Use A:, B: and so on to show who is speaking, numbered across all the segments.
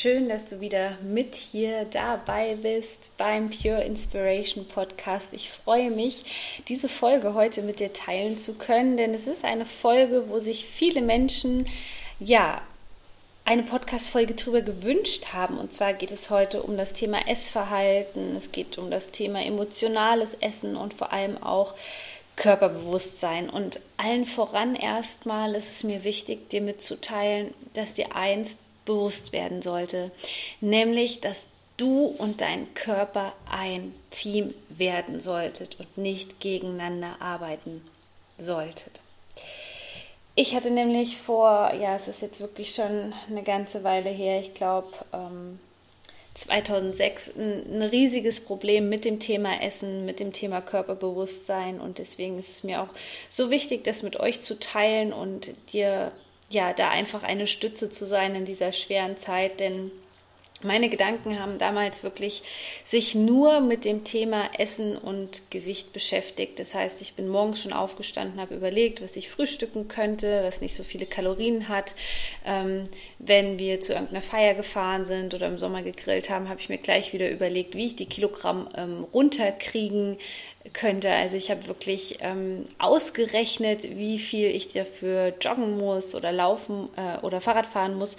A: Schön, dass du wieder mit hier dabei bist beim Pure Inspiration Podcast. Ich freue mich, diese Folge heute mit dir teilen zu können, denn es ist eine Folge, wo sich viele Menschen ja eine Podcast-Folge drüber gewünscht haben. Und zwar geht es heute um das Thema Essverhalten, es geht um das Thema emotionales Essen und vor allem auch Körperbewusstsein. Und allen voran erstmal ist es mir wichtig, dir mitzuteilen, dass dir eins bewusst werden sollte, nämlich dass du und dein Körper ein Team werden solltet und nicht gegeneinander arbeiten solltet. Ich hatte nämlich vor, ja, es ist jetzt wirklich schon eine ganze Weile her, ich glaube ähm, 2006, ein, ein riesiges Problem mit dem Thema Essen, mit dem Thema Körperbewusstsein und deswegen ist es mir auch so wichtig, das mit euch zu teilen und dir ja, da einfach eine Stütze zu sein in dieser schweren Zeit, denn meine Gedanken haben damals wirklich sich nur mit dem Thema Essen und Gewicht beschäftigt. Das heißt, ich bin morgens schon aufgestanden, habe überlegt, was ich frühstücken könnte, was nicht so viele Kalorien hat. Ähm, wenn wir zu irgendeiner Feier gefahren sind oder im Sommer gegrillt haben, habe ich mir gleich wieder überlegt, wie ich die Kilogramm ähm, runterkriegen könnte. Also ich habe wirklich ähm, ausgerechnet, wie viel ich dafür joggen muss oder laufen äh, oder Fahrrad fahren muss,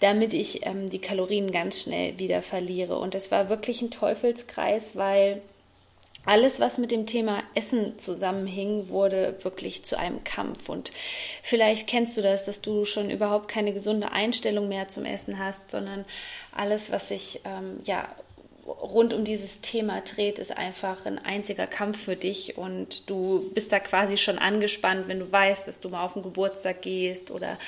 A: damit ich ähm, die Kalorien ganz schnell wieder verliere. Und es war wirklich ein Teufelskreis, weil alles, was mit dem Thema Essen zusammenhing, wurde wirklich zu einem Kampf. Und vielleicht kennst du das, dass du schon überhaupt keine gesunde Einstellung mehr zum Essen hast, sondern alles, was sich ähm, ja rund um dieses Thema dreht, ist einfach ein einziger Kampf für dich und du bist da quasi schon angespannt, wenn du weißt, dass du mal auf den Geburtstag gehst oder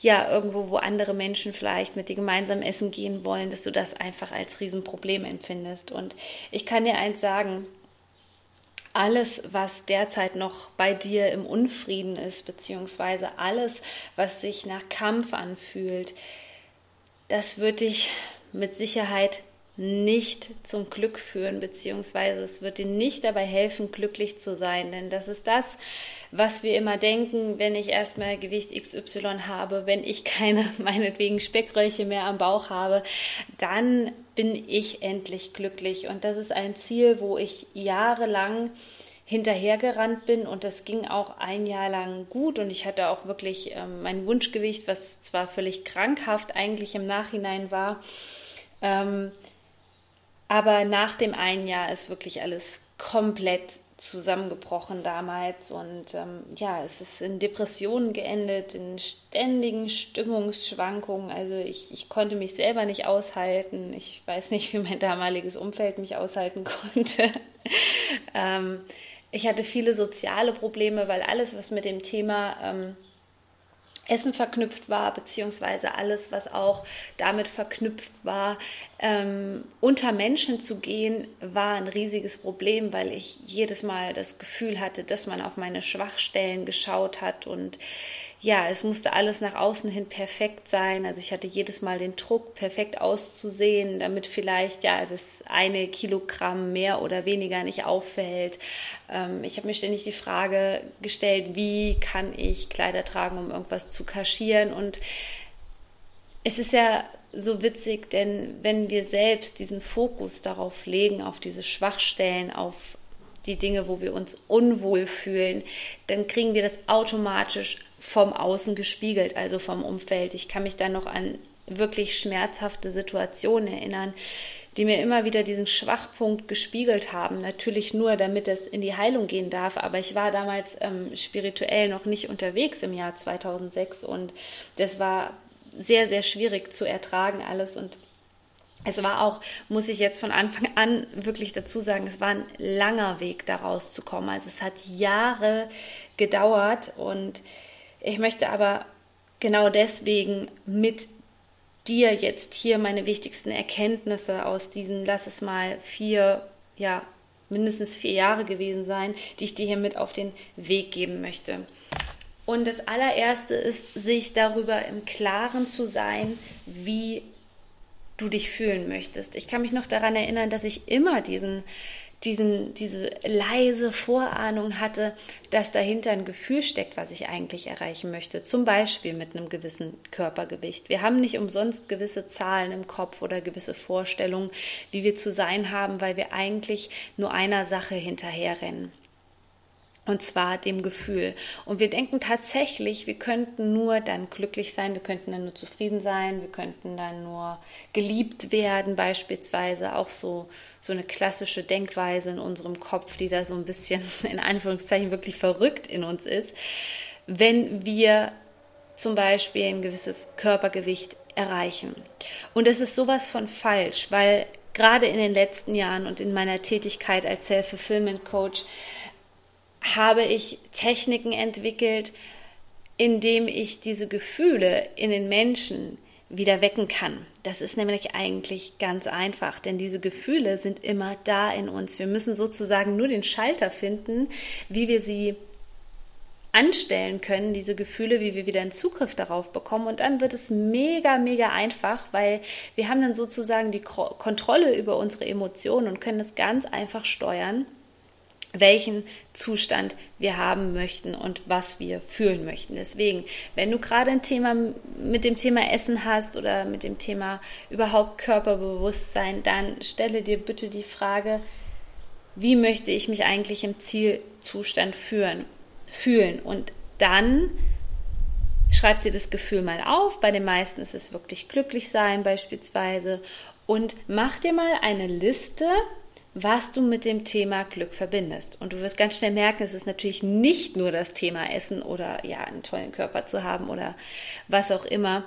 A: ja, irgendwo, wo andere Menschen vielleicht mit dir gemeinsam essen gehen wollen, dass du das einfach als Riesenproblem empfindest. Und ich kann dir eins sagen, alles, was derzeit noch bei dir im Unfrieden ist, beziehungsweise alles, was sich nach Kampf anfühlt, das wird dich mit Sicherheit nicht zum Glück führen, beziehungsweise es wird dir nicht dabei helfen, glücklich zu sein. Denn das ist das, was wir immer denken, wenn ich erstmal Gewicht XY habe, wenn ich keine, meinetwegen Speckröllchen mehr am Bauch habe, dann bin ich endlich glücklich. Und das ist ein Ziel, wo ich jahrelang hinterhergerannt bin und das ging auch ein Jahr lang gut und ich hatte auch wirklich ähm, mein Wunschgewicht, was zwar völlig krankhaft eigentlich im Nachhinein war, ähm, aber nach dem einen Jahr ist wirklich alles komplett zusammengebrochen damals und ähm, ja, es ist in Depressionen geendet, in ständigen Stimmungsschwankungen. Also ich, ich konnte mich selber nicht aushalten. Ich weiß nicht, wie mein damaliges Umfeld mich aushalten konnte. ähm, ich hatte viele soziale Probleme, weil alles, was mit dem Thema ähm, Essen verknüpft war, beziehungsweise alles, was auch damit verknüpft war, ähm, unter Menschen zu gehen, war ein riesiges Problem, weil ich jedes Mal das Gefühl hatte, dass man auf meine Schwachstellen geschaut hat und ja, es musste alles nach außen hin perfekt sein. Also ich hatte jedes Mal den Druck, perfekt auszusehen, damit vielleicht ja das eine Kilogramm mehr oder weniger nicht auffällt. Ähm, ich habe mir ständig die Frage gestellt, wie kann ich Kleider tragen, um irgendwas zu kaschieren? Und es ist ja so witzig, denn wenn wir selbst diesen Fokus darauf legen, auf diese Schwachstellen, auf die Dinge, wo wir uns unwohl fühlen, dann kriegen wir das automatisch vom Außen gespiegelt, also vom Umfeld. Ich kann mich da noch an wirklich schmerzhafte Situationen erinnern, die mir immer wieder diesen Schwachpunkt gespiegelt haben. Natürlich nur, damit es in die Heilung gehen darf. Aber ich war damals ähm, spirituell noch nicht unterwegs im Jahr 2006 und das war sehr, sehr schwierig zu ertragen alles und es war auch, muss ich jetzt von Anfang an wirklich dazu sagen, es war ein langer Weg, da rauszukommen. Also es hat Jahre gedauert und ich möchte aber genau deswegen mit dir jetzt hier meine wichtigsten Erkenntnisse aus diesen, lass es mal vier, ja, mindestens vier Jahre gewesen sein, die ich dir hier mit auf den Weg geben möchte. Und das allererste ist, sich darüber im Klaren zu sein, wie du dich fühlen möchtest. Ich kann mich noch daran erinnern, dass ich immer diesen diesen, diese leise Vorahnung hatte, dass dahinter ein Gefühl steckt, was ich eigentlich erreichen möchte. Zum Beispiel mit einem gewissen Körpergewicht. Wir haben nicht umsonst gewisse Zahlen im Kopf oder gewisse Vorstellungen, wie wir zu sein haben, weil wir eigentlich nur einer Sache hinterherrennen. Und zwar dem Gefühl. Und wir denken tatsächlich, wir könnten nur dann glücklich sein, wir könnten dann nur zufrieden sein, wir könnten dann nur geliebt werden, beispielsweise. Auch so, so eine klassische Denkweise in unserem Kopf, die da so ein bisschen in Anführungszeichen wirklich verrückt in uns ist, wenn wir zum Beispiel ein gewisses Körpergewicht erreichen. Und das ist sowas von falsch, weil gerade in den letzten Jahren und in meiner Tätigkeit als Self-Fulfillment Coach habe ich Techniken entwickelt, indem ich diese Gefühle in den Menschen wieder wecken kann. Das ist nämlich eigentlich ganz einfach, denn diese Gefühle sind immer da in uns. Wir müssen sozusagen nur den Schalter finden, wie wir sie anstellen können, diese Gefühle, wie wir wieder einen Zugriff darauf bekommen. Und dann wird es mega, mega einfach, weil wir haben dann sozusagen die Kontrolle über unsere Emotionen und können es ganz einfach steuern welchen Zustand wir haben möchten und was wir fühlen möchten. Deswegen, wenn du gerade ein Thema mit dem Thema Essen hast oder mit dem Thema überhaupt Körperbewusstsein, dann stelle dir bitte die Frage, wie möchte ich mich eigentlich im Zielzustand führen, fühlen? Und dann schreib dir das Gefühl mal auf. Bei den meisten ist es wirklich glücklich sein beispielsweise. Und mach dir mal eine Liste was du mit dem Thema Glück verbindest. Und du wirst ganz schnell merken, es ist natürlich nicht nur das Thema Essen oder ja, einen tollen Körper zu haben oder was auch immer,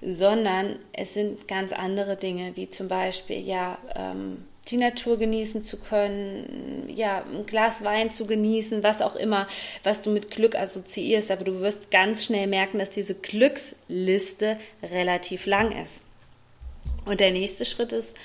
A: sondern es sind ganz andere Dinge, wie zum Beispiel ja ähm, die Natur genießen zu können, ja, ein Glas Wein zu genießen, was auch immer, was du mit Glück assoziierst. Aber du wirst ganz schnell merken, dass diese Glücksliste relativ lang ist. Und der nächste Schritt ist,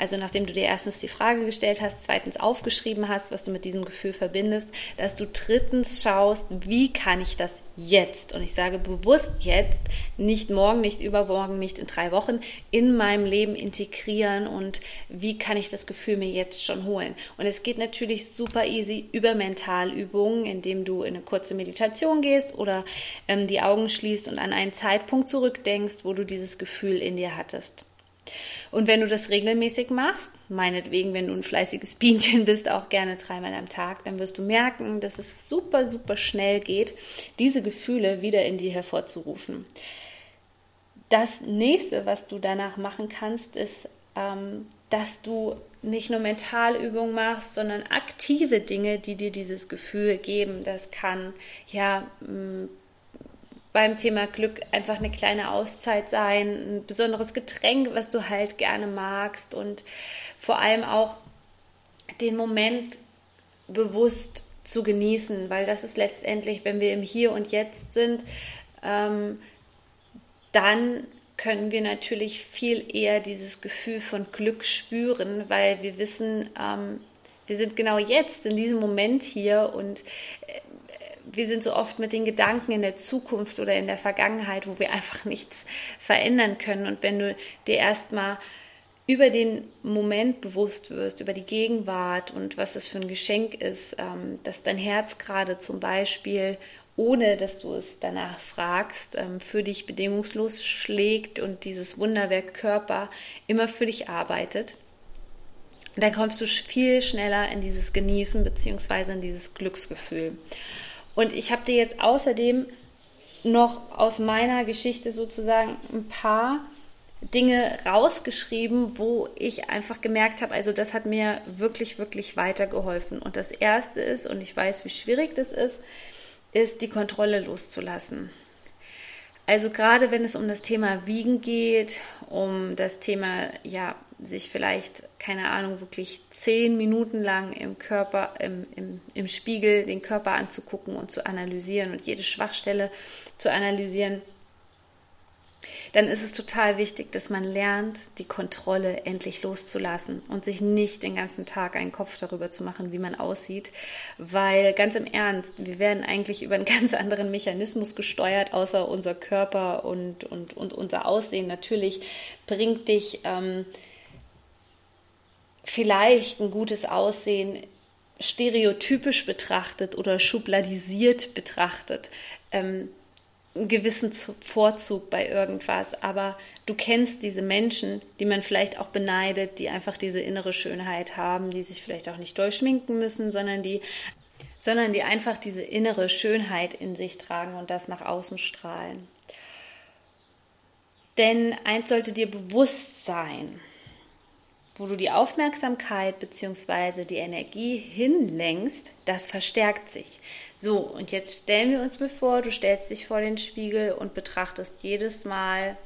A: also nachdem du dir erstens die Frage gestellt hast, zweitens aufgeschrieben hast, was du mit diesem Gefühl verbindest, dass du drittens schaust, wie kann ich das jetzt, und ich sage bewusst jetzt, nicht morgen, nicht übermorgen, nicht in drei Wochen, in meinem Leben integrieren und wie kann ich das Gefühl mir jetzt schon holen. Und es geht natürlich super easy über Mentalübungen, indem du in eine kurze Meditation gehst oder ähm, die Augen schließt und an einen Zeitpunkt zurückdenkst, wo du dieses Gefühl in dir hattest. Und wenn du das regelmäßig machst, meinetwegen, wenn du ein fleißiges Bienchen bist, auch gerne dreimal am Tag, dann wirst du merken, dass es super, super schnell geht, diese Gefühle wieder in dir hervorzurufen. Das nächste, was du danach machen kannst, ist, ähm, dass du nicht nur Mentalübungen machst, sondern aktive Dinge, die dir dieses Gefühl geben. Das kann ja beim Thema Glück einfach eine kleine Auszeit sein, ein besonderes Getränk, was du halt gerne magst und vor allem auch den Moment bewusst zu genießen, weil das ist letztendlich, wenn wir im Hier und Jetzt sind, ähm, dann können wir natürlich viel eher dieses Gefühl von Glück spüren, weil wir wissen, ähm, wir sind genau jetzt in diesem Moment hier und äh, wir sind so oft mit den Gedanken in der Zukunft oder in der Vergangenheit, wo wir einfach nichts verändern können. Und wenn du dir erstmal über den Moment bewusst wirst, über die Gegenwart und was das für ein Geschenk ist, ähm, dass dein Herz gerade zum Beispiel, ohne dass du es danach fragst, ähm, für dich bedingungslos schlägt und dieses Wunderwerk Körper immer für dich arbeitet, dann kommst du viel schneller in dieses Genießen bzw. in dieses Glücksgefühl. Und ich habe dir jetzt außerdem noch aus meiner Geschichte sozusagen ein paar Dinge rausgeschrieben, wo ich einfach gemerkt habe, also das hat mir wirklich, wirklich weitergeholfen. Und das Erste ist, und ich weiß, wie schwierig das ist, ist die Kontrolle loszulassen. Also gerade wenn es um das Thema Wiegen geht, um das Thema, ja, sich vielleicht, keine Ahnung, wirklich zehn Minuten lang im Körper, im, im, im Spiegel den Körper anzugucken und zu analysieren und jede Schwachstelle zu analysieren, dann ist es total wichtig, dass man lernt, die Kontrolle endlich loszulassen und sich nicht den ganzen Tag einen Kopf darüber zu machen, wie man aussieht, weil ganz im Ernst, wir werden eigentlich über einen ganz anderen Mechanismus gesteuert, außer unser Körper und, und, und unser Aussehen. Natürlich bringt dich ähm, vielleicht ein gutes Aussehen stereotypisch betrachtet oder schubladisiert betrachtet. Ähm, einen gewissen Vorzug bei irgendwas, aber du kennst diese Menschen, die man vielleicht auch beneidet, die einfach diese innere Schönheit haben, die sich vielleicht auch nicht durchschminken müssen, sondern die sondern die einfach diese innere Schönheit in sich tragen und das nach außen strahlen. Denn eins sollte dir bewusst sein, wo du die Aufmerksamkeit bzw. die Energie hinlenkst, das verstärkt sich. So, und jetzt stellen wir uns mal vor, du stellst dich vor den Spiegel und betrachtest jedes Mal,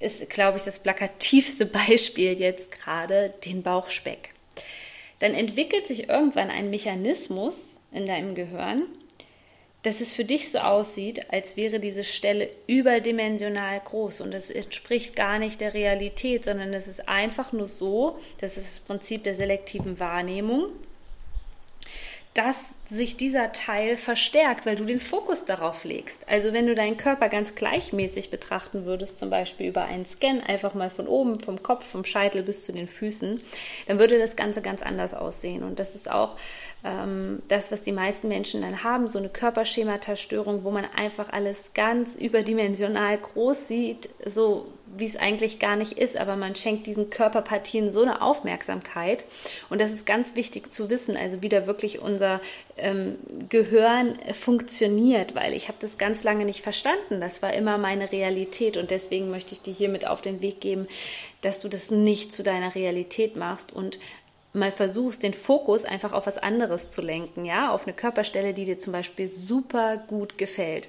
A: ist, glaube ich, das plakativste Beispiel jetzt gerade, den Bauchspeck. Dann entwickelt sich irgendwann ein Mechanismus in deinem Gehirn, dass es für dich so aussieht, als wäre diese Stelle überdimensional groß und das entspricht gar nicht der Realität, sondern es ist einfach nur so, das ist das Prinzip der selektiven Wahrnehmung, dass sich dieser Teil verstärkt, weil du den Fokus darauf legst. Also wenn du deinen Körper ganz gleichmäßig betrachten würdest, zum Beispiel über einen Scan, einfach mal von oben, vom Kopf, vom Scheitel bis zu den Füßen, dann würde das Ganze ganz anders aussehen. Und das ist auch ähm, das, was die meisten Menschen dann haben, so eine Körperschemata-Störung, wo man einfach alles ganz überdimensional groß sieht, so wie es eigentlich gar nicht ist, aber man schenkt diesen Körperpartien so eine Aufmerksamkeit. Und das ist ganz wichtig zu wissen, also wie da wirklich unser ähm, Gehirn funktioniert, weil ich habe das ganz lange nicht verstanden. Das war immer meine Realität und deswegen möchte ich dir hiermit auf den Weg geben, dass du das nicht zu deiner Realität machst und mal versuchst, den Fokus einfach auf was anderes zu lenken, ja, auf eine Körperstelle, die dir zum Beispiel super gut gefällt.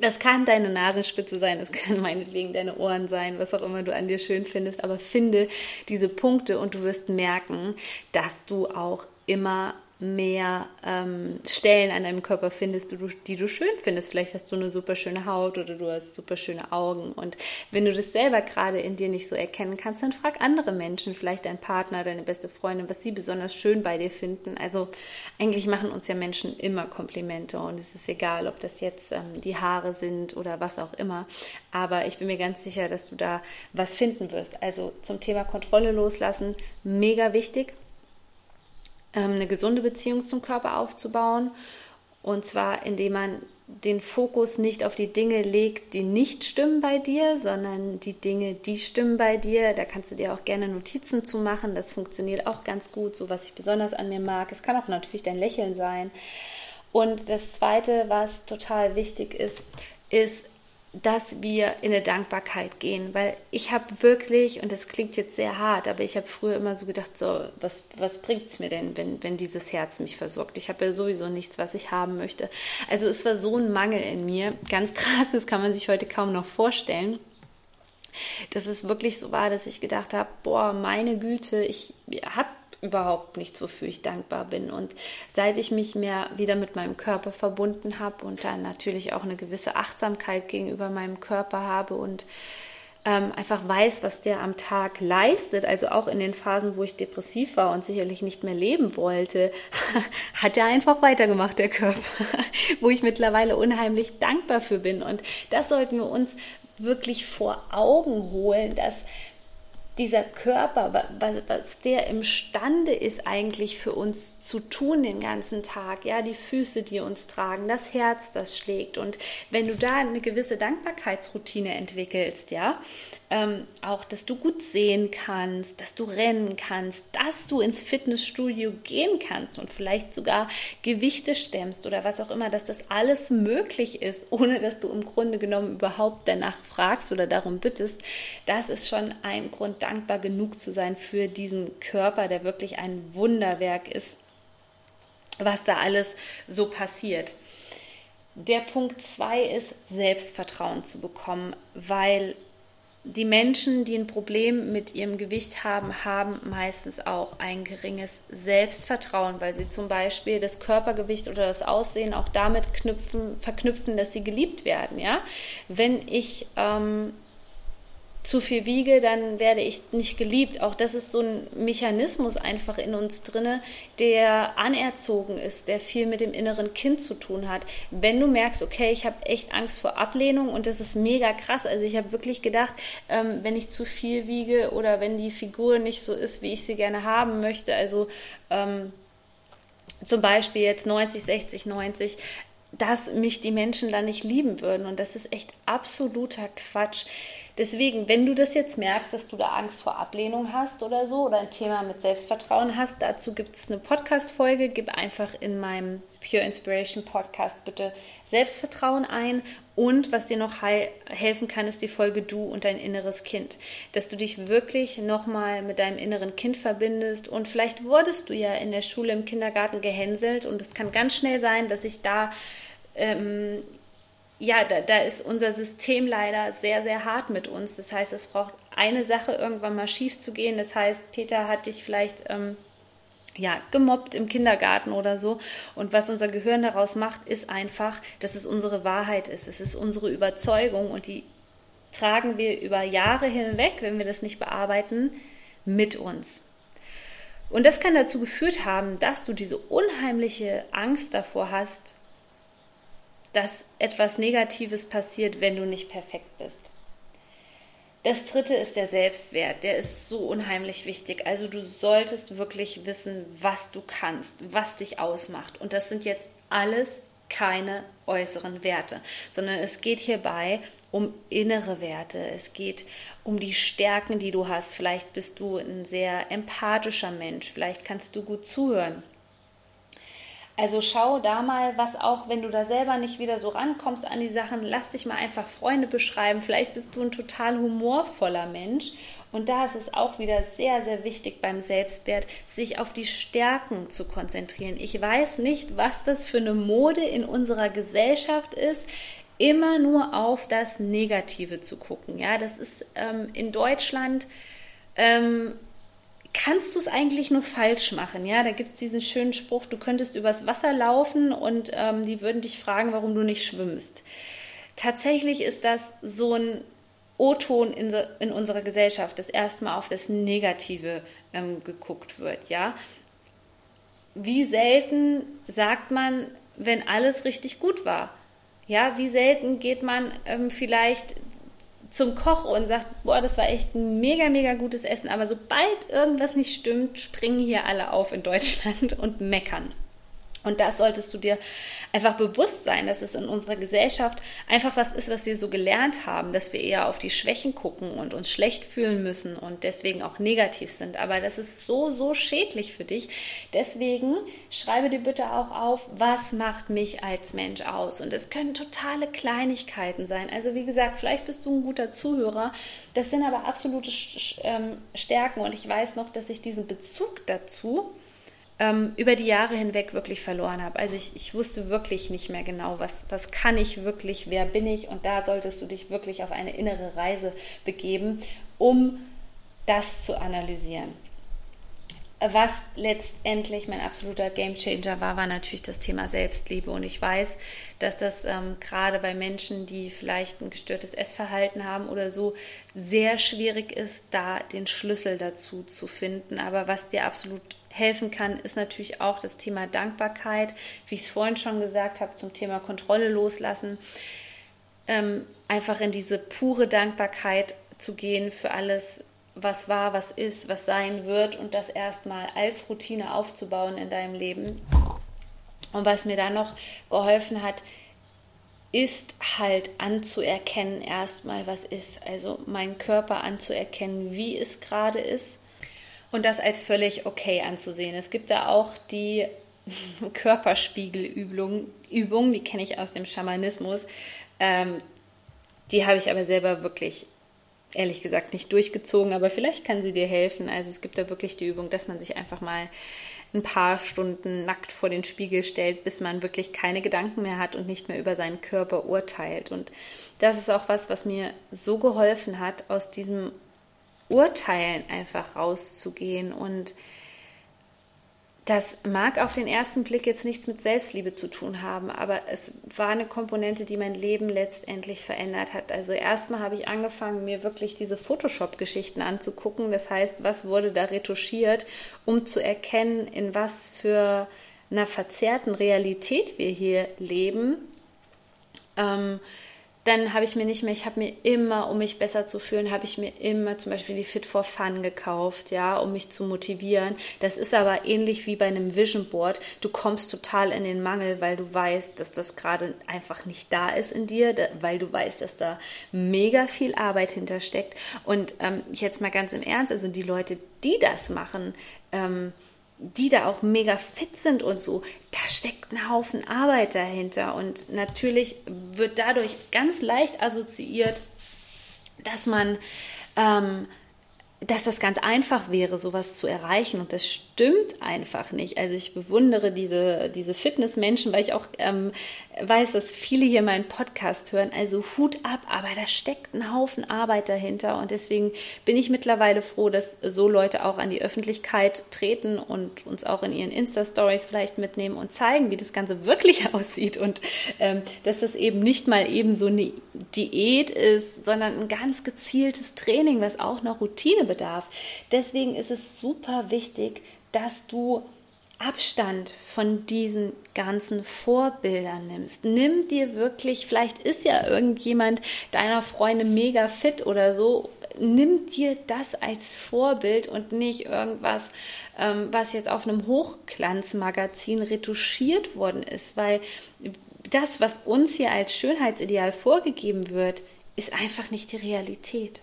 A: Das kann deine Nasenspitze sein, es können meinetwegen deine Ohren sein, was auch immer du an dir schön findest, aber finde diese Punkte und du wirst merken, dass du auch immer mehr ähm, Stellen an deinem Körper findest, die du, die du schön findest. Vielleicht hast du eine super schöne Haut oder du hast super schöne Augen. Und wenn du das selber gerade in dir nicht so erkennen kannst, dann frag andere Menschen, vielleicht dein Partner, deine beste Freundin, was sie besonders schön bei dir finden. Also eigentlich machen uns ja Menschen immer Komplimente und es ist egal, ob das jetzt ähm, die Haare sind oder was auch immer. Aber ich bin mir ganz sicher, dass du da was finden wirst. Also zum Thema Kontrolle loslassen, mega wichtig eine gesunde Beziehung zum Körper aufzubauen. Und zwar, indem man den Fokus nicht auf die Dinge legt, die nicht stimmen bei dir, sondern die Dinge, die stimmen bei dir. Da kannst du dir auch gerne Notizen zu machen. Das funktioniert auch ganz gut, so was ich besonders an mir mag. Es kann auch natürlich dein Lächeln sein. Und das Zweite, was total wichtig ist, ist dass wir in eine Dankbarkeit gehen, weil ich habe wirklich, und das klingt jetzt sehr hart, aber ich habe früher immer so gedacht, so, was, was bringt es mir denn, wenn, wenn dieses Herz mich versorgt? Ich habe ja sowieso nichts, was ich haben möchte. Also es war so ein Mangel in mir, ganz krass, das kann man sich heute kaum noch vorstellen dass es wirklich so war, dass ich gedacht habe, boah, meine Güte, ich habe überhaupt nichts, wofür ich dankbar bin. Und seit ich mich mehr wieder mit meinem Körper verbunden habe und dann natürlich auch eine gewisse Achtsamkeit gegenüber meinem Körper habe und ähm, einfach weiß, was der am Tag leistet, also auch in den Phasen, wo ich depressiv war und sicherlich nicht mehr leben wollte, hat er einfach weitergemacht, der Körper, wo ich mittlerweile unheimlich dankbar für bin. Und das sollten wir uns wirklich vor Augen holen, dass dieser Körper, was, was der imstande ist eigentlich für uns zu tun den ganzen Tag, ja, die Füße, die uns tragen, das Herz, das schlägt. Und wenn du da eine gewisse Dankbarkeitsroutine entwickelst, ja, ähm, auch, dass du gut sehen kannst, dass du rennen kannst, dass du ins Fitnessstudio gehen kannst und vielleicht sogar Gewichte stemmst oder was auch immer, dass das alles möglich ist, ohne dass du im Grunde genommen überhaupt danach fragst oder darum bittest, das ist schon ein Grund, dankbar genug zu sein für diesen Körper, der wirklich ein Wunderwerk ist, was da alles so passiert. Der Punkt zwei ist, Selbstvertrauen zu bekommen, weil die Menschen, die ein Problem mit ihrem Gewicht haben, haben meistens auch ein geringes Selbstvertrauen, weil sie zum Beispiel das Körpergewicht oder das Aussehen auch damit knüpfen, verknüpfen, dass sie geliebt werden. Ja, wenn ich ähm, zu viel wiege, dann werde ich nicht geliebt. Auch das ist so ein Mechanismus einfach in uns drinne, der anerzogen ist, der viel mit dem inneren Kind zu tun hat. Wenn du merkst, okay, ich habe echt Angst vor Ablehnung und das ist mega krass. Also ich habe wirklich gedacht, ähm, wenn ich zu viel wiege oder wenn die Figur nicht so ist, wie ich sie gerne haben möchte, also ähm, zum Beispiel jetzt 90, 60, 90, dass mich die Menschen dann nicht lieben würden. Und das ist echt absoluter Quatsch. Deswegen, wenn du das jetzt merkst, dass du da Angst vor Ablehnung hast oder so oder ein Thema mit Selbstvertrauen hast, dazu gibt es eine Podcast-Folge. Gib einfach in meinem Pure Inspiration Podcast bitte Selbstvertrauen ein. Und was dir noch helfen kann, ist die Folge Du und dein inneres Kind. Dass du dich wirklich nochmal mit deinem inneren Kind verbindest. Und vielleicht wurdest du ja in der Schule, im Kindergarten gehänselt. Und es kann ganz schnell sein, dass sich da ähm, ja, da, da ist unser System leider sehr, sehr hart mit uns. Das heißt, es braucht eine Sache irgendwann mal schief zu gehen. Das heißt, Peter hat dich vielleicht ähm, ja, gemobbt im Kindergarten oder so. Und was unser Gehirn daraus macht, ist einfach, dass es unsere Wahrheit ist. Es ist unsere Überzeugung und die tragen wir über Jahre hinweg, wenn wir das nicht bearbeiten, mit uns. Und das kann dazu geführt haben, dass du diese unheimliche Angst davor hast, dass etwas Negatives passiert, wenn du nicht perfekt bist. Das dritte ist der Selbstwert. Der ist so unheimlich wichtig. Also du solltest wirklich wissen, was du kannst, was dich ausmacht. Und das sind jetzt alles keine äußeren Werte, sondern es geht hierbei um innere Werte. Es geht um die Stärken, die du hast. Vielleicht bist du ein sehr empathischer Mensch. Vielleicht kannst du gut zuhören. Also schau da mal, was auch, wenn du da selber nicht wieder so rankommst an die Sachen, lass dich mal einfach Freunde beschreiben. Vielleicht bist du ein total humorvoller Mensch. Und da ist es auch wieder sehr, sehr wichtig beim Selbstwert, sich auf die Stärken zu konzentrieren. Ich weiß nicht, was das für eine Mode in unserer Gesellschaft ist immer nur auf das Negative zu gucken. Ja, das ist ähm, in Deutschland ähm, kannst du es eigentlich nur falsch machen. Ja, da gibt es diesen schönen Spruch, du könntest übers Wasser laufen und ähm, die würden dich fragen, warum du nicht schwimmst. Tatsächlich ist das so ein O-Ton in, in, unserer Gesellschaft, dass erstmal auf das Negative ähm, geguckt wird. Ja, wie selten sagt man, wenn alles richtig gut war? Ja, wie selten geht man ähm, vielleicht zum Koch und sagt, boah, das war echt ein mega, mega gutes Essen. Aber sobald irgendwas nicht stimmt, springen hier alle auf in Deutschland und meckern. Und das solltest du dir einfach bewusst sein, dass es in unserer Gesellschaft einfach was ist, was wir so gelernt haben, dass wir eher auf die Schwächen gucken und uns schlecht fühlen müssen und deswegen auch negativ sind. Aber das ist so, so schädlich für dich. Deswegen schreibe dir bitte auch auf, was macht mich als Mensch aus. Und es können totale Kleinigkeiten sein. Also wie gesagt, vielleicht bist du ein guter Zuhörer. Das sind aber absolute ähm, Stärken. Und ich weiß noch, dass ich diesen Bezug dazu, ähm, über die Jahre hinweg wirklich verloren habe. Also ich, ich wusste wirklich nicht mehr genau, was, was kann ich wirklich, wer bin ich. Und da solltest du dich wirklich auf eine innere Reise begeben, um das zu analysieren. Was letztendlich mein absoluter Gamechanger war, war natürlich das Thema Selbstliebe. Und ich weiß, dass das ähm, gerade bei Menschen, die vielleicht ein gestörtes Essverhalten haben oder so, sehr schwierig ist, da den Schlüssel dazu zu finden. Aber was dir absolut helfen kann, ist natürlich auch das Thema Dankbarkeit, wie ich es vorhin schon gesagt habe, zum Thema Kontrolle loslassen. Ähm, einfach in diese pure Dankbarkeit zu gehen für alles, was war, was ist, was sein wird und das erstmal als Routine aufzubauen in deinem Leben. Und was mir dann noch geholfen hat, ist halt anzuerkennen erstmal, was ist. Also meinen Körper anzuerkennen, wie es gerade ist und das als völlig okay anzusehen. Es gibt da auch die Körperspiegelübung, Übung, die kenne ich aus dem Schamanismus. Ähm, die habe ich aber selber wirklich, ehrlich gesagt, nicht durchgezogen, aber vielleicht kann sie dir helfen. Also es gibt da wirklich die Übung, dass man sich einfach mal ein paar Stunden nackt vor den Spiegel stellt, bis man wirklich keine Gedanken mehr hat und nicht mehr über seinen Körper urteilt. Und das ist auch was, was mir so geholfen hat, aus diesem Urteilen einfach rauszugehen und das mag auf den ersten Blick jetzt nichts mit Selbstliebe zu tun haben, aber es war eine Komponente, die mein Leben letztendlich verändert hat. Also erstmal habe ich angefangen, mir wirklich diese Photoshop-Geschichten anzugucken. Das heißt, was wurde da retuschiert, um zu erkennen, in was für einer verzerrten Realität wir hier leben. Ähm, dann habe ich mir nicht mehr, ich habe mir immer, um mich besser zu fühlen, habe ich mir immer zum Beispiel die Fit for Fun gekauft, ja, um mich zu motivieren. Das ist aber ähnlich wie bei einem Vision Board. Du kommst total in den Mangel, weil du weißt, dass das gerade einfach nicht da ist in dir, weil du weißt, dass da mega viel Arbeit hintersteckt. Und ähm, jetzt mal ganz im Ernst, also die Leute, die das machen, ähm, die da auch mega fit sind und so, da steckt ein Haufen Arbeit dahinter. Und natürlich wird dadurch ganz leicht assoziiert, dass man ähm, dass das ganz einfach wäre, sowas zu erreichen. Und das stimmt einfach nicht. Also ich bewundere diese, diese Fitnessmenschen, weil ich auch ähm, weiß, dass viele hier meinen Podcast hören. Also Hut ab, aber da steckt ein Haufen Arbeit dahinter. Und deswegen bin ich mittlerweile froh, dass so Leute auch an die Öffentlichkeit treten und uns auch in ihren Insta-Stories vielleicht mitnehmen und zeigen, wie das Ganze wirklich aussieht. Und ähm, dass das eben nicht mal eben so eine Diät ist, sondern ein ganz gezieltes Training, was auch noch Routine bedarf. Deswegen ist es super wichtig, dass du Abstand von diesen ganzen Vorbildern nimmst. Nimm dir wirklich, vielleicht ist ja irgendjemand deiner Freunde mega fit oder so, nimm dir das als Vorbild und nicht irgendwas, ähm, was jetzt auf einem Hochglanzmagazin retuschiert worden ist, weil das, was uns hier als Schönheitsideal vorgegeben wird, ist einfach nicht die Realität.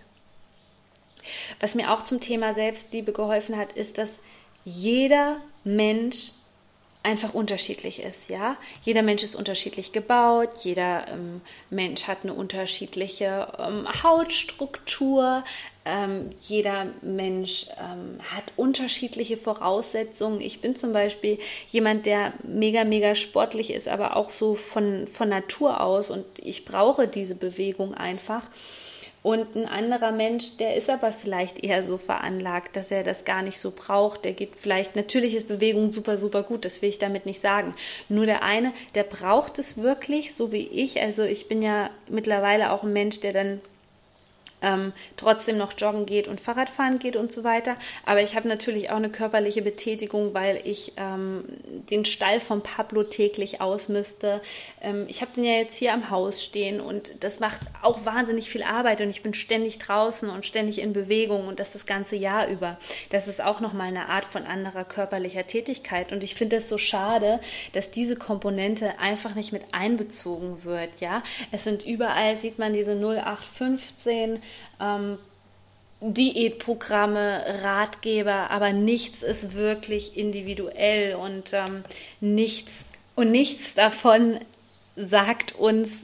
A: Was mir auch zum Thema Selbstliebe geholfen hat, ist, dass jeder Mensch einfach unterschiedlich ist, ja. Jeder Mensch ist unterschiedlich gebaut, jeder ähm, Mensch hat eine unterschiedliche ähm, Hautstruktur, ähm, jeder Mensch ähm, hat unterschiedliche Voraussetzungen. Ich bin zum Beispiel jemand, der mega, mega sportlich ist, aber auch so von, von Natur aus und ich brauche diese Bewegung einfach. Und ein anderer Mensch, der ist aber vielleicht eher so veranlagt, dass er das gar nicht so braucht. Der geht vielleicht, natürlich ist Bewegung super, super gut, das will ich damit nicht sagen. Nur der eine, der braucht es wirklich, so wie ich. Also ich bin ja mittlerweile auch ein Mensch, der dann ähm, trotzdem noch joggen geht und Fahrradfahren geht und so weiter. Aber ich habe natürlich auch eine körperliche Betätigung, weil ich ähm, den Stall von Pablo täglich ausmiste. Ähm, ich habe den ja jetzt hier am Haus stehen und das macht auch wahnsinnig viel Arbeit und ich bin ständig draußen und ständig in Bewegung und das das ganze Jahr über. Das ist auch nochmal eine Art von anderer körperlicher Tätigkeit und ich finde es so schade, dass diese Komponente einfach nicht mit einbezogen wird. Ja, es sind überall sieht man diese 0815 ähm, Diätprogramme, Ratgeber, aber nichts ist wirklich individuell und ähm, nichts und nichts davon sagt uns,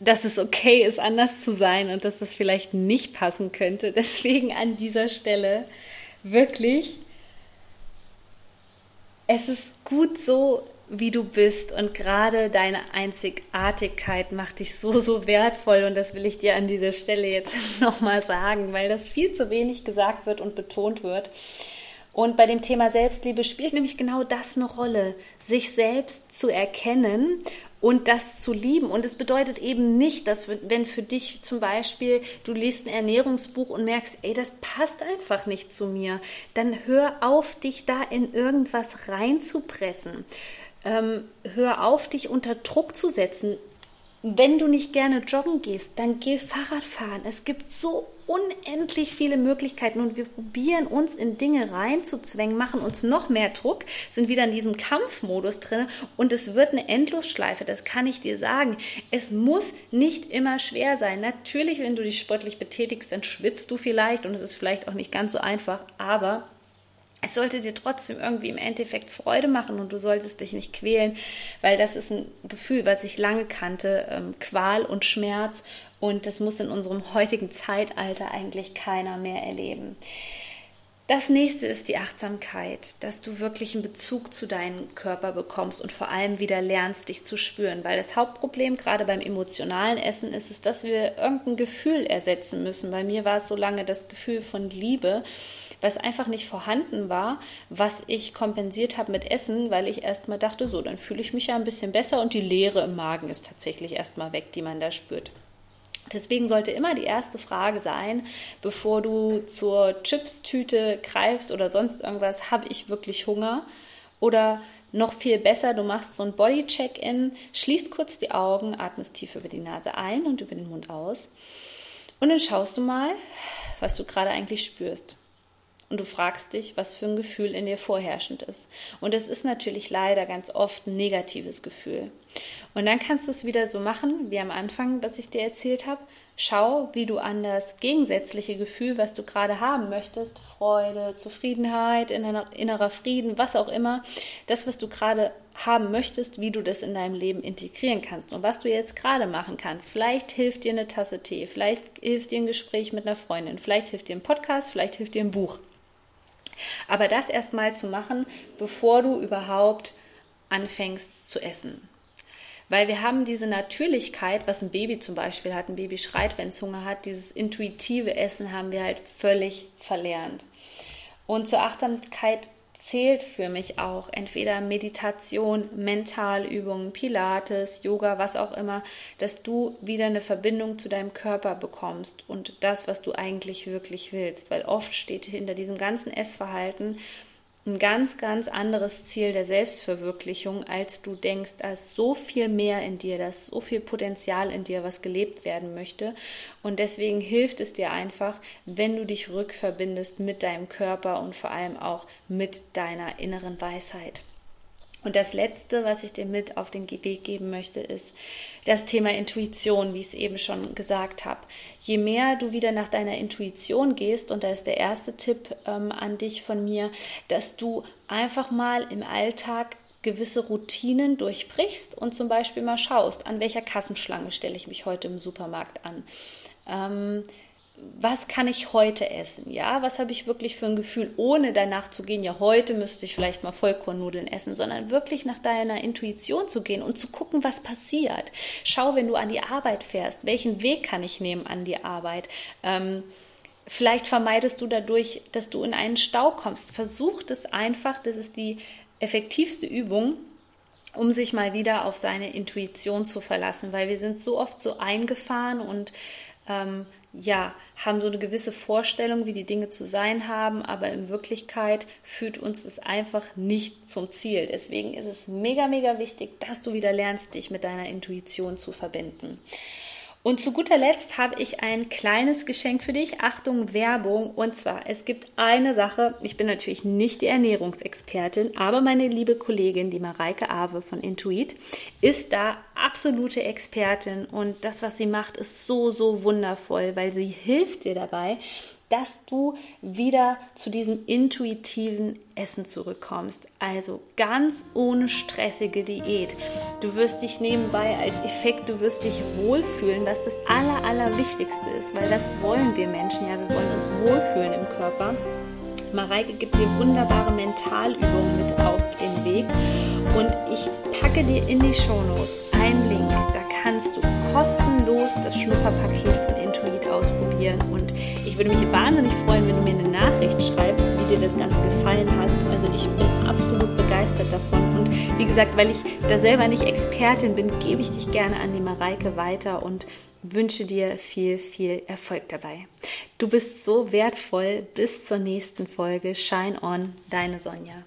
A: dass es okay ist, anders zu sein und dass es vielleicht nicht passen könnte. Deswegen an dieser Stelle wirklich, es ist gut so, wie du bist und gerade deine Einzigartigkeit macht dich so, so wertvoll und das will ich dir an dieser Stelle jetzt nochmal sagen, weil das viel zu wenig gesagt wird und betont wird. Und bei dem Thema Selbstliebe spielt nämlich genau das eine Rolle, sich selbst zu erkennen und das zu lieben. Und es bedeutet eben nicht, dass wenn für dich zum Beispiel du liest ein Ernährungsbuch und merkst, ey, das passt einfach nicht zu mir, dann hör auf, dich da in irgendwas reinzupressen ähm, hör auf, dich unter Druck zu setzen. Wenn du nicht gerne joggen gehst, dann geh Fahrrad fahren. Es gibt so unendlich viele Möglichkeiten und wir probieren uns in Dinge reinzuzwängen, machen uns noch mehr Druck, sind wieder in diesem Kampfmodus drin und es wird eine Endlosschleife, das kann ich dir sagen. Es muss nicht immer schwer sein. Natürlich, wenn du dich sportlich betätigst, dann schwitzt du vielleicht und es ist vielleicht auch nicht ganz so einfach, aber es sollte dir trotzdem irgendwie im Endeffekt Freude machen und du solltest dich nicht quälen, weil das ist ein Gefühl, was ich lange kannte, ähm, Qual und Schmerz und das muss in unserem heutigen Zeitalter eigentlich keiner mehr erleben. Das nächste ist die Achtsamkeit, dass du wirklich einen Bezug zu deinem Körper bekommst und vor allem wieder lernst, dich zu spüren. Weil das Hauptproblem gerade beim emotionalen Essen ist es, dass wir irgendein Gefühl ersetzen müssen. Bei mir war es so lange das Gefühl von Liebe, was einfach nicht vorhanden war, was ich kompensiert habe mit Essen, weil ich erstmal dachte, so, dann fühle ich mich ja ein bisschen besser und die Leere im Magen ist tatsächlich erstmal weg, die man da spürt. Deswegen sollte immer die erste Frage sein, bevor du zur Chips-Tüte greifst oder sonst irgendwas, habe ich wirklich Hunger? Oder noch viel besser, du machst so ein Body-Check-In, schließt kurz die Augen, atmest tief über die Nase ein und über den Mund aus. Und dann schaust du mal, was du gerade eigentlich spürst. Und du fragst dich, was für ein Gefühl in dir vorherrschend ist. Und es ist natürlich leider ganz oft ein negatives Gefühl. Und dann kannst du es wieder so machen, wie am Anfang, was ich dir erzählt habe. Schau, wie du an das gegensätzliche Gefühl, was du gerade haben möchtest, Freude, Zufriedenheit, innerer Frieden, was auch immer, das, was du gerade haben möchtest, wie du das in deinem Leben integrieren kannst und was du jetzt gerade machen kannst. Vielleicht hilft dir eine Tasse Tee, vielleicht hilft dir ein Gespräch mit einer Freundin, vielleicht hilft dir ein Podcast, vielleicht hilft dir ein Buch. Aber das erstmal zu machen, bevor du überhaupt anfängst zu essen. Weil wir haben diese Natürlichkeit, was ein Baby zum Beispiel hat, ein Baby schreit, wenn es Hunger hat, dieses intuitive Essen haben wir halt völlig verlernt. Und zur Achtsamkeit zählt für mich auch entweder Meditation, Mentalübungen, Pilates, Yoga, was auch immer, dass du wieder eine Verbindung zu deinem Körper bekommst und das, was du eigentlich wirklich willst. Weil oft steht hinter diesem ganzen Essverhalten ein ganz, ganz anderes Ziel der Selbstverwirklichung, als du denkst. Da so viel mehr in dir, da so viel Potenzial in dir, was gelebt werden möchte. Und deswegen hilft es dir einfach, wenn du dich rückverbindest mit deinem Körper und vor allem auch mit deiner inneren Weisheit. Und das Letzte, was ich dir mit auf den Weg geben möchte, ist das Thema Intuition, wie ich es eben schon gesagt habe. Je mehr du wieder nach deiner Intuition gehst, und da ist der erste Tipp ähm, an dich von mir, dass du einfach mal im Alltag gewisse Routinen durchbrichst und zum Beispiel mal schaust, an welcher Kassenschlange stelle ich mich heute im Supermarkt an. Ähm, was kann ich heute essen? Ja, was habe ich wirklich für ein Gefühl, ohne danach zu gehen, ja, heute müsste ich vielleicht mal Vollkornnudeln essen, sondern wirklich nach deiner Intuition zu gehen und zu gucken, was passiert. Schau, wenn du an die Arbeit fährst, welchen Weg kann ich nehmen an die Arbeit? Ähm, vielleicht vermeidest du dadurch, dass du in einen Stau kommst. Versuch es einfach, das ist die effektivste Übung, um sich mal wieder auf seine Intuition zu verlassen, weil wir sind so oft so eingefahren und ähm, ja, haben so eine gewisse Vorstellung, wie die Dinge zu sein haben, aber in Wirklichkeit führt uns es einfach nicht zum Ziel. Deswegen ist es mega, mega wichtig, dass du wieder lernst, dich mit deiner Intuition zu verbinden. Und zu guter Letzt habe ich ein kleines Geschenk für dich. Achtung, Werbung. Und zwar, es gibt eine Sache. Ich bin natürlich nicht die Ernährungsexpertin, aber meine liebe Kollegin, die Mareike Awe von Intuit, ist da absolute Expertin. Und das, was sie macht, ist so, so wundervoll, weil sie hilft dir dabei, dass du wieder zu diesem intuitiven Essen zurückkommst. Also ganz ohne stressige Diät. Du wirst dich nebenbei als Effekt, du wirst dich wohlfühlen, was das Aller, Allerwichtigste ist, weil das wollen wir Menschen ja. Wir wollen uns wohlfühlen im Körper. Mareike gibt dir wunderbare Mentalübungen mit auf den Weg und ich packe dir in die Shownotes einen Link. Da kannst du kostenlos das Schnupperpaket von Intuit ausprobieren und ich würde mich wahnsinnig freuen, wenn du mir eine Nachricht schreibst, wie dir das Ganze gefallen hat. Also ich bin absolut begeistert davon. Und wie gesagt, weil ich da selber nicht Expertin bin, gebe ich dich gerne an die Mareike weiter und wünsche dir viel, viel Erfolg dabei. Du bist so wertvoll. Bis zur nächsten Folge. Shine on, deine Sonja.